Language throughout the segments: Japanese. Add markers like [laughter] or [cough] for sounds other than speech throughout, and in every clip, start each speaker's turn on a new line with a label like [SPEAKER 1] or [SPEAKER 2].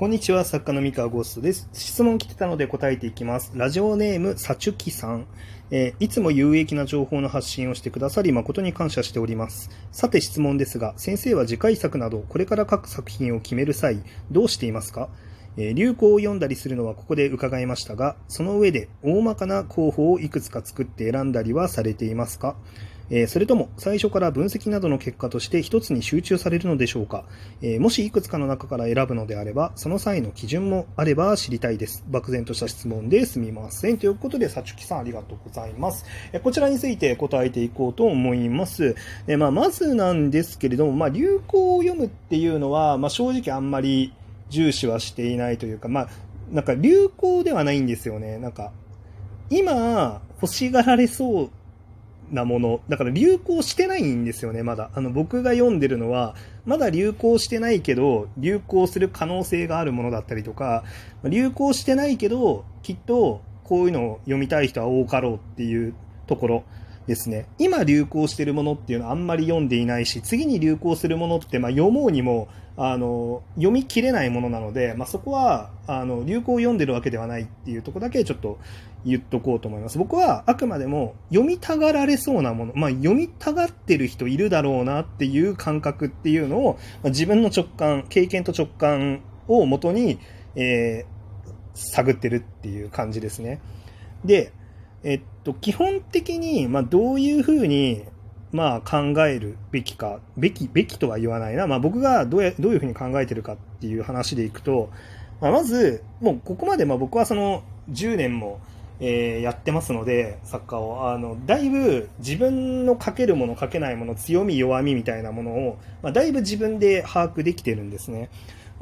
[SPEAKER 1] こんにちは、作家の三河ゴーストです。質問来てたので答えていきます。ラジオネーム、さちゅきさん。えーいつも有益な情報の発信をしてくださり誠に感謝しております。さて質問ですが、先生は次回作など、これから書く作品を決める際、どうしていますか？え流行を読んだりするのはここで伺いましたが、その上で大まかな候補をいくつか作って選んだりはされていますか？えーそれとも最初から分析などの結果として一つに集中されるのでしょうか、えーもしいくつかの中から選ぶのであれば、その際の基準もあれば知りたいです。漠然とした質問ですみません。ということで、さちゅきさんありがとうございます。えこちらについて答えていこうと思います。えまあ、まずなんですけれども、まあ、流行を読むっていうのは、まあ、正直あんまり重視はしていないというか、まあ、なんか流行ではないんですよね。なんか、今、欲しがられそうなもの。だから流行してないんですよね、まだ。あの、僕が読んでるのは、まだ流行してないけど、流行する可能性があるものだったりとか、流行してないけど、きっと、こういうのを読みたい人は多かろうっていうところですね。今流行してるものっていうのはあんまり読んでいないし、次に流行するものって、まあ、読もうにも、あの、読み切れないものなので、まあ、そこは、あの、流行を読んでるわけではないっていうとこだけちょっと言っとこうと思います。僕はあくまでも読みたがられそうなもの、まあ、読みたがってる人いるだろうなっていう感覚っていうのを、まあ自分の直感、経験と直感をもとに、えー探ってるっていう感じですね。で、えっと、基本的に、まあ、どういうふうに、まあ、考えるべきか、べき、べきとは言わないな。まあ、僕がどうや、どういうふうに考えてるかっていう話でいくと、まあ、まず、もうここまで、まあ、僕はその、10年も、えーやってますので、サッカーを。あの、だいぶ自分の書けるもの、書けないもの、強み、弱みみたいなものを、まあ、だいぶ自分で把握できてるんですね。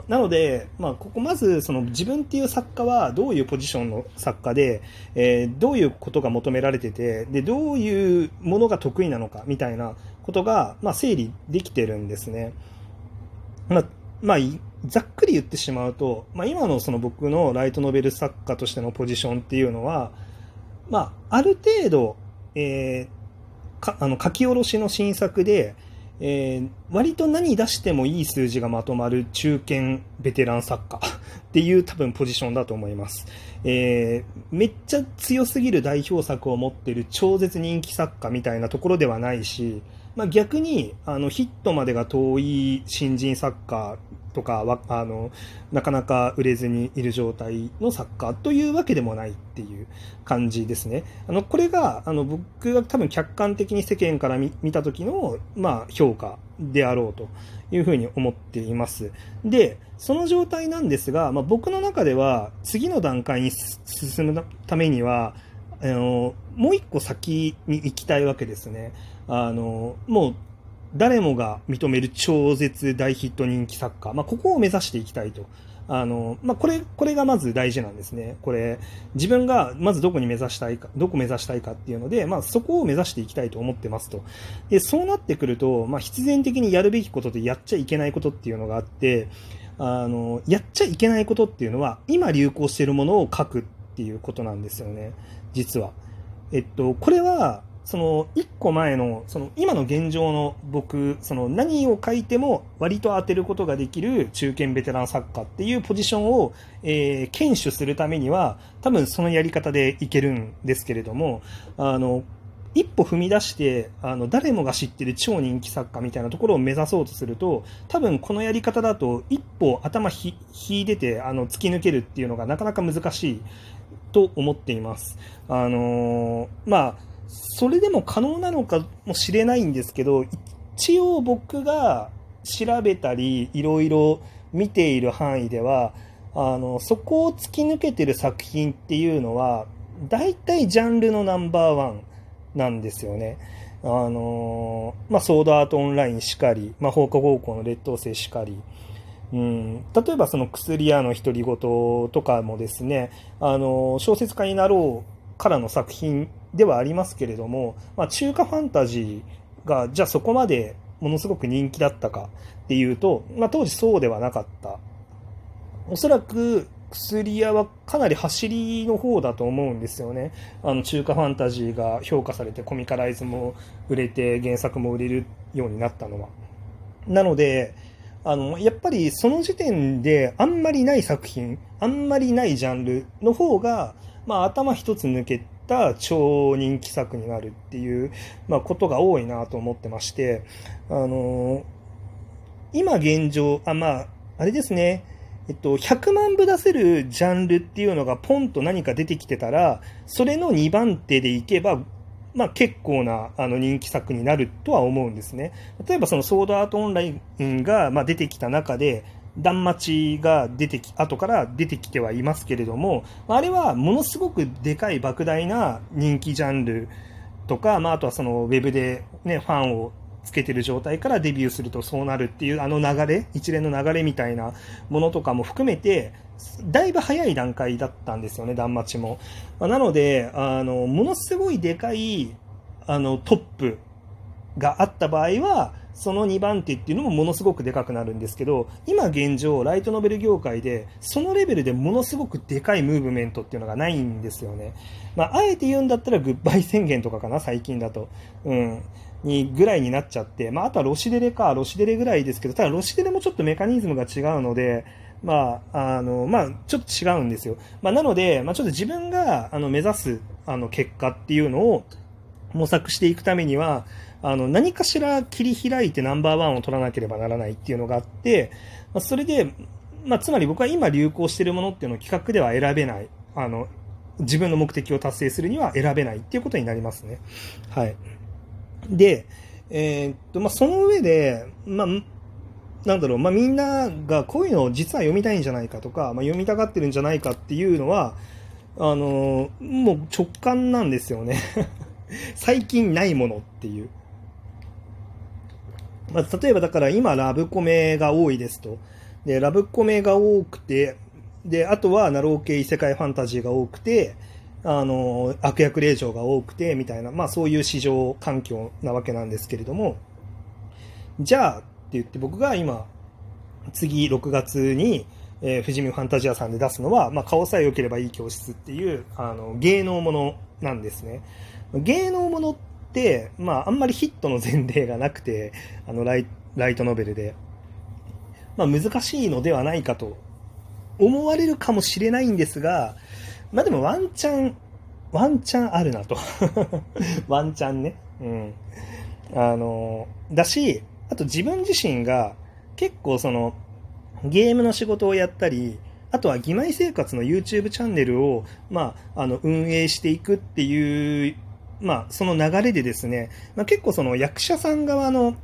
[SPEAKER 1] なので、まあ、ここまずその自分っていう作家はどういうポジションの作家で、えーどういうことが求められててでどういうものが得意なのかみたいなことが、まあ、整理できてるんですね。まあまあ、ざっくり言ってしまうと、まあ、今のその僕のライトノベル作家としてのポジションっていうのは、まあ、ある程度、えーかあの書き下ろしの新作で、えー割と何出してもいい数字がまとまる中堅ベテラン作家 [laughs] っていう多分ポジションだと思います。えーめっちゃ強すぎる代表作を持ってる超絶人気作家みたいなところではないし、まあ、逆にあのヒットまでが遠い新人作家とかはあのなかなか売れずにいる状態の作家というわけでもないっていう感じですね。あのこれがあの僕が多分客観的に世間から見見た時の、まあ、評価であろうというふうに思っています。で、その状態なんですが、まあ、僕の中では次の段階に進むためには、あのもう一個先に行きたいわけですね。あのもう誰もが認める超絶大ヒット人気作家、まあ、ここを目指していきたいと。あのまあ、これこれがまず大事なんですね。これ自分がまずどこに目指したいか、どこ目指したいかっていうので、まあ、そこを目指していきたいと思ってますと。で、そうなってくると、まあ、必然的にやるべきこととやっちゃいけないことっていうのがあって、あの、やっちゃいけないことっていうのは、今流行しているものを書くっていうことなんですよね。実は。えっと、これは、その、一個前の、その、今の現状の僕、その、何を書いても割と当てることができる中堅ベテラン作家っていうポジションを、えー、堅守するためには、多分そのやり方でいけるんですけれども、あの、一歩踏み出してあの誰もが知ってる超人気作家みたいなところを目指そうとすると多分このやり方だと一歩頭ひ引いててあの突き抜けるっていうのがなかなか難しいと思っています。あのーまあそれでも可能なのかもしれないんですけど一応僕が調べたりいろいろ見ている範囲ではあのそこを突き抜けてる作品っていうのは大体ジャンルのナンバーワンなんですよね。あのーまあ、ソードアートオンラインしかり、まあ、放課高校の劣等生しかり、うん、例えばその薬屋の独り言とかもですね、あのー小説家になろうからの作品ではありますけれども、まあ、中華ファンタジーがじゃあそこまでものすごく人気だったかっていうと、まあ、当時そうではなかった。おそらく薬屋はかなり走りの方だと思うんですよね。あの中華ファンタジーが評価されてコミカライズも売れて原作も売れるようになったのは。なので、あの、やっぱりその時点であんまりない作品、あんまりないジャンルの方が、まあ頭一つ抜けた超人気作になるっていう、まあことが多いなと思ってまして、あの、今現状、あ、まあ、あれですね、えっと、100万部出せるジャンルっていうのがポンと何か出てきてたら、それの2番手でいけば、まあ、結構なあの人気作になるとは思うんですね。例えばそのソードアートオンラインがまあ出てきた中で、断末が出てき、後から出てきてはいますけれども、あれはものすごくでかい莫大な人気ジャンルとか、まあ、あとはそのウェブでね、ファンをつけてる状態からデビューするとそうなるっていうあの流れ、一連の流れみたいなものとかも含めて、だいぶ早い段階だったんですよね、断末も。なので、あの、ものすごいでかい、あの、トップがあった場合は、その2番手っていうのもものすごくでかくなるんですけど、今現状、ライトノベル業界で、そのレベルでものすごくでかいムーブメントっていうのがないんですよね。まあ、あえて言うんだったらグッバイ宣言とかかな、最近だと。うん。にぐらいになっちゃって、まあ、あとはロシデレか、ロシデレぐらいですけど、ただロシデレもちょっとメカニズムが違うので、まあ、あの、まあ、ちょっと違うんですよ。まあ、なので、まあ、ちょっと自分が、あの、目指す、あの、結果っていうのを模索していくためには、あの、何かしら切り開いてナンバーワンを取らなければならないっていうのがあって、まあ、それで、まあ、つまり僕は今流行してるものっていうのを企画では選べない。あの、自分の目的を達成するには選べないっていうことになりますね。はい。で、えー、っと、まあ、その上で、まあ、なんだろう、まあ、みんながこういうのを実は読みたいんじゃないかとか、まあ、読みたがってるんじゃないかっていうのは、あの、もう直感なんですよね最近ないものっていう。まあ、例えばだから今ラブコメが多いですと。で、ラブコメが多くて、で、あとはナロー系異世界ファンタジーが多くて、あの、悪役令嬢が多くて、みたいな、まあそういう市場環境なわけなんですけれども、じゃあって言って僕が今、次6月に、えー、富士見ファンタジアさんで出すのは、まあ、顔さえ良ければいい教室っていう、あの、芸能ものなんですね。芸能ものって、まあ、あんまりヒットの前例がなくて、あのライ、ライトノベルで。まあ、難しいのではないかと思われるかもしれないんですが、まあでもワンチャン、ワンチャンあるなと。[laughs] ワンチャンね。うん。あの、だし、あと自分自身が結構その、ゲームの仕事をやったり、あとは義妹生活の YouTube チャンネルを、まあ、あの、運営していくっていう、まあ、その流れでですね、まあ、結構その役者さん側の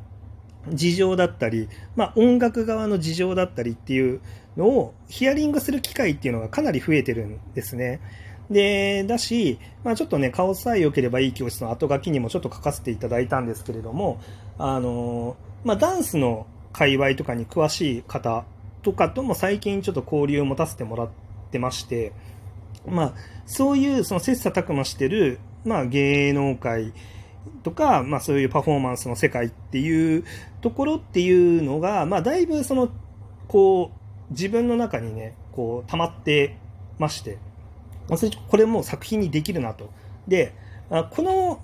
[SPEAKER 1] 事情だったり、まあ、音楽側の事情だったりっていうのをヒアリングする機会っていうのがかなり増えてるんですね。で、だし、まあちょっとね、顔さえ良ければいい教室の後書きにもちょっと書かせていただいたんですけれども、あの、まあダンスの界隈とかに詳しい方とかとも最近ちょっと交流を持たせてもらってまして、まあそういうその切磋琢磨してる、まあ芸能界とか、まあそういうパフォーマンスの世界っていうところっていうのが、まあだいぶその、こう、自分の中にね、こう、溜まってまして、これも作品にできるなと。で、この、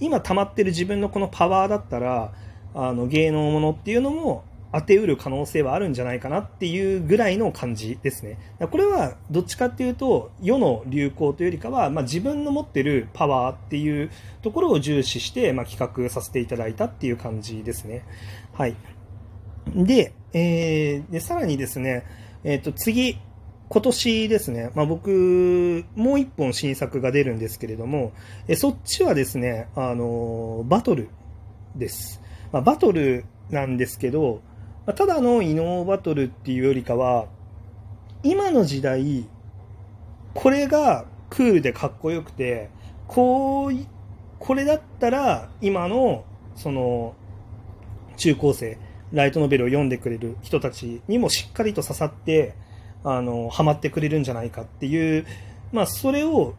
[SPEAKER 1] 今溜まってる自分のこのパワーだったら、あの、芸能ものっていうのも当てうる可能性はあるんじゃないかなっていうぐらいの感じですね。これはどっちかっていうと、世の流行というよりかは、まあ、自分の持ってるパワーっていうところを重視して、まあ、企画させていただいたっていう感じですね。はい。で、えー、で、さらにですね、えっ、ー、と、次、今年ですね、まあ、僕、もう一本新作が出るんですけれども、えそっちはですね、あのバトルです。まあ、バトルなんですけど、まあ、ただの異能バトルっていうよりかは、今の時代、これがクールでかっこよくて、こう、これだったら今の、その、中高生、ライトノベルを読んでくれる人たちにもしっかりと刺さって、あの、ハマってくれるんじゃないかっていう、まあ、それを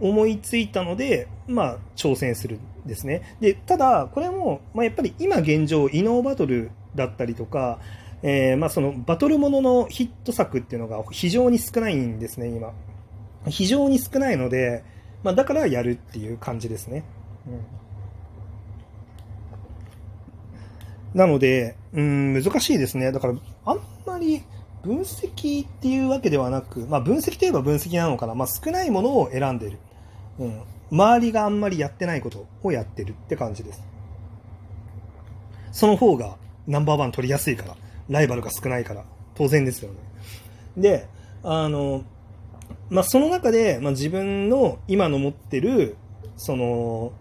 [SPEAKER 1] 思いついたので、まあ、挑戦するんですね。で、ただ、これも、まあ、やっぱり今現状、異能バトルだったりとか、えー、まあ、そのバトルもののヒット作っていうのが非常に少ないんですね、今。非常に少ないので、まあ、だからやるっていう感じですね。うんなので、うん、難しいですね。だから、あんまり分析っていうわけではなく、まあ、分析といえば分析なのかな。まあ、少ないものを選んでる。うん。周りがあんまりやってないことをやってるって感じです。その方がナンバーワン取りやすいから。ライバルが少ないから。当然ですよね。で、あの、まあ、その中で、まあ、自分の今の持ってる、その、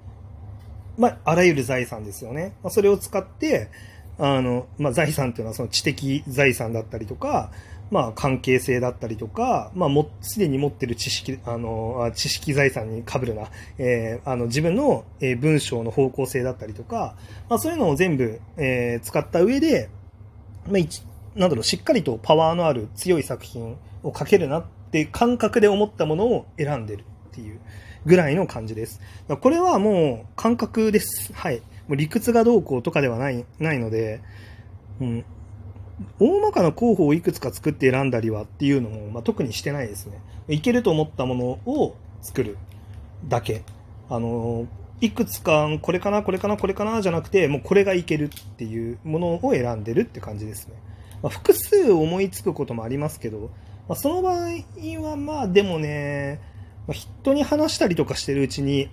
[SPEAKER 1] まあ、あらゆる財産ですよね。まあ、それを使って、あの、まあ、財産っていうのはその知的財産だったりとか、まあ、関係性だったりとか、まあ、も、すでに持ってる知識、あの、知識財産に被るな、えー、あの、自分の、えー、文章の方向性だったりとか、まあ、そういうのを全部、えー、使った上で、まあ、一、なんだろう、しっかりとパワーのある強い作品を書けるなって感覚で思ったものを選んでるっていうぐらいの感じです。これはもう感覚です。はい。もう理屈がどうこうとかではない、ないので、うん。大まかな候補をいくつか作って選んだりはっていうのも、まあ、特にしてないですね。いけると思ったものを作るだけ。あの、いくつか、これかな、これかな、これかな、じゃなくて、もうこれがいけるっていうものを選んでるって感じですね。まあ、複数思いつくこともありますけど、まあ、その場合はまあでもね、まあ、人に話したりとかしてるうちに、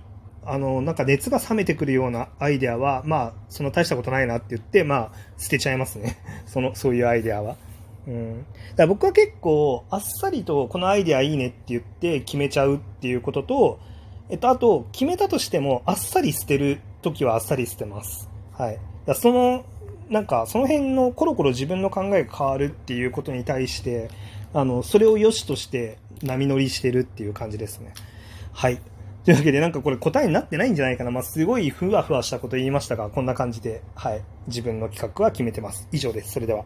[SPEAKER 1] あの、なんか熱が冷めてくるようなアイデアは、まあ、その大したことないなって言って、まあ、捨てちゃいますね。[laughs] その、そういうアイデアは。うん。だから僕は結構、あっさりとこのアイデアいいねって言って決めちゃうっていうことと、えっと、あと、決めたとしても、あっさり捨てるときはあっさり捨てます。はい。だその、なんか、その辺のコロコロ自分の考えが変わるっていうことに対して、あの、それを良しとして波乗りしてるっていう感じですね。はい。というわけでなんかこれ答えになってないんじゃないかな。まあ、すごいふわふわしたこと言いましたが、こんな感じで、はい。自分の企画は決めてます。以上です。それでは。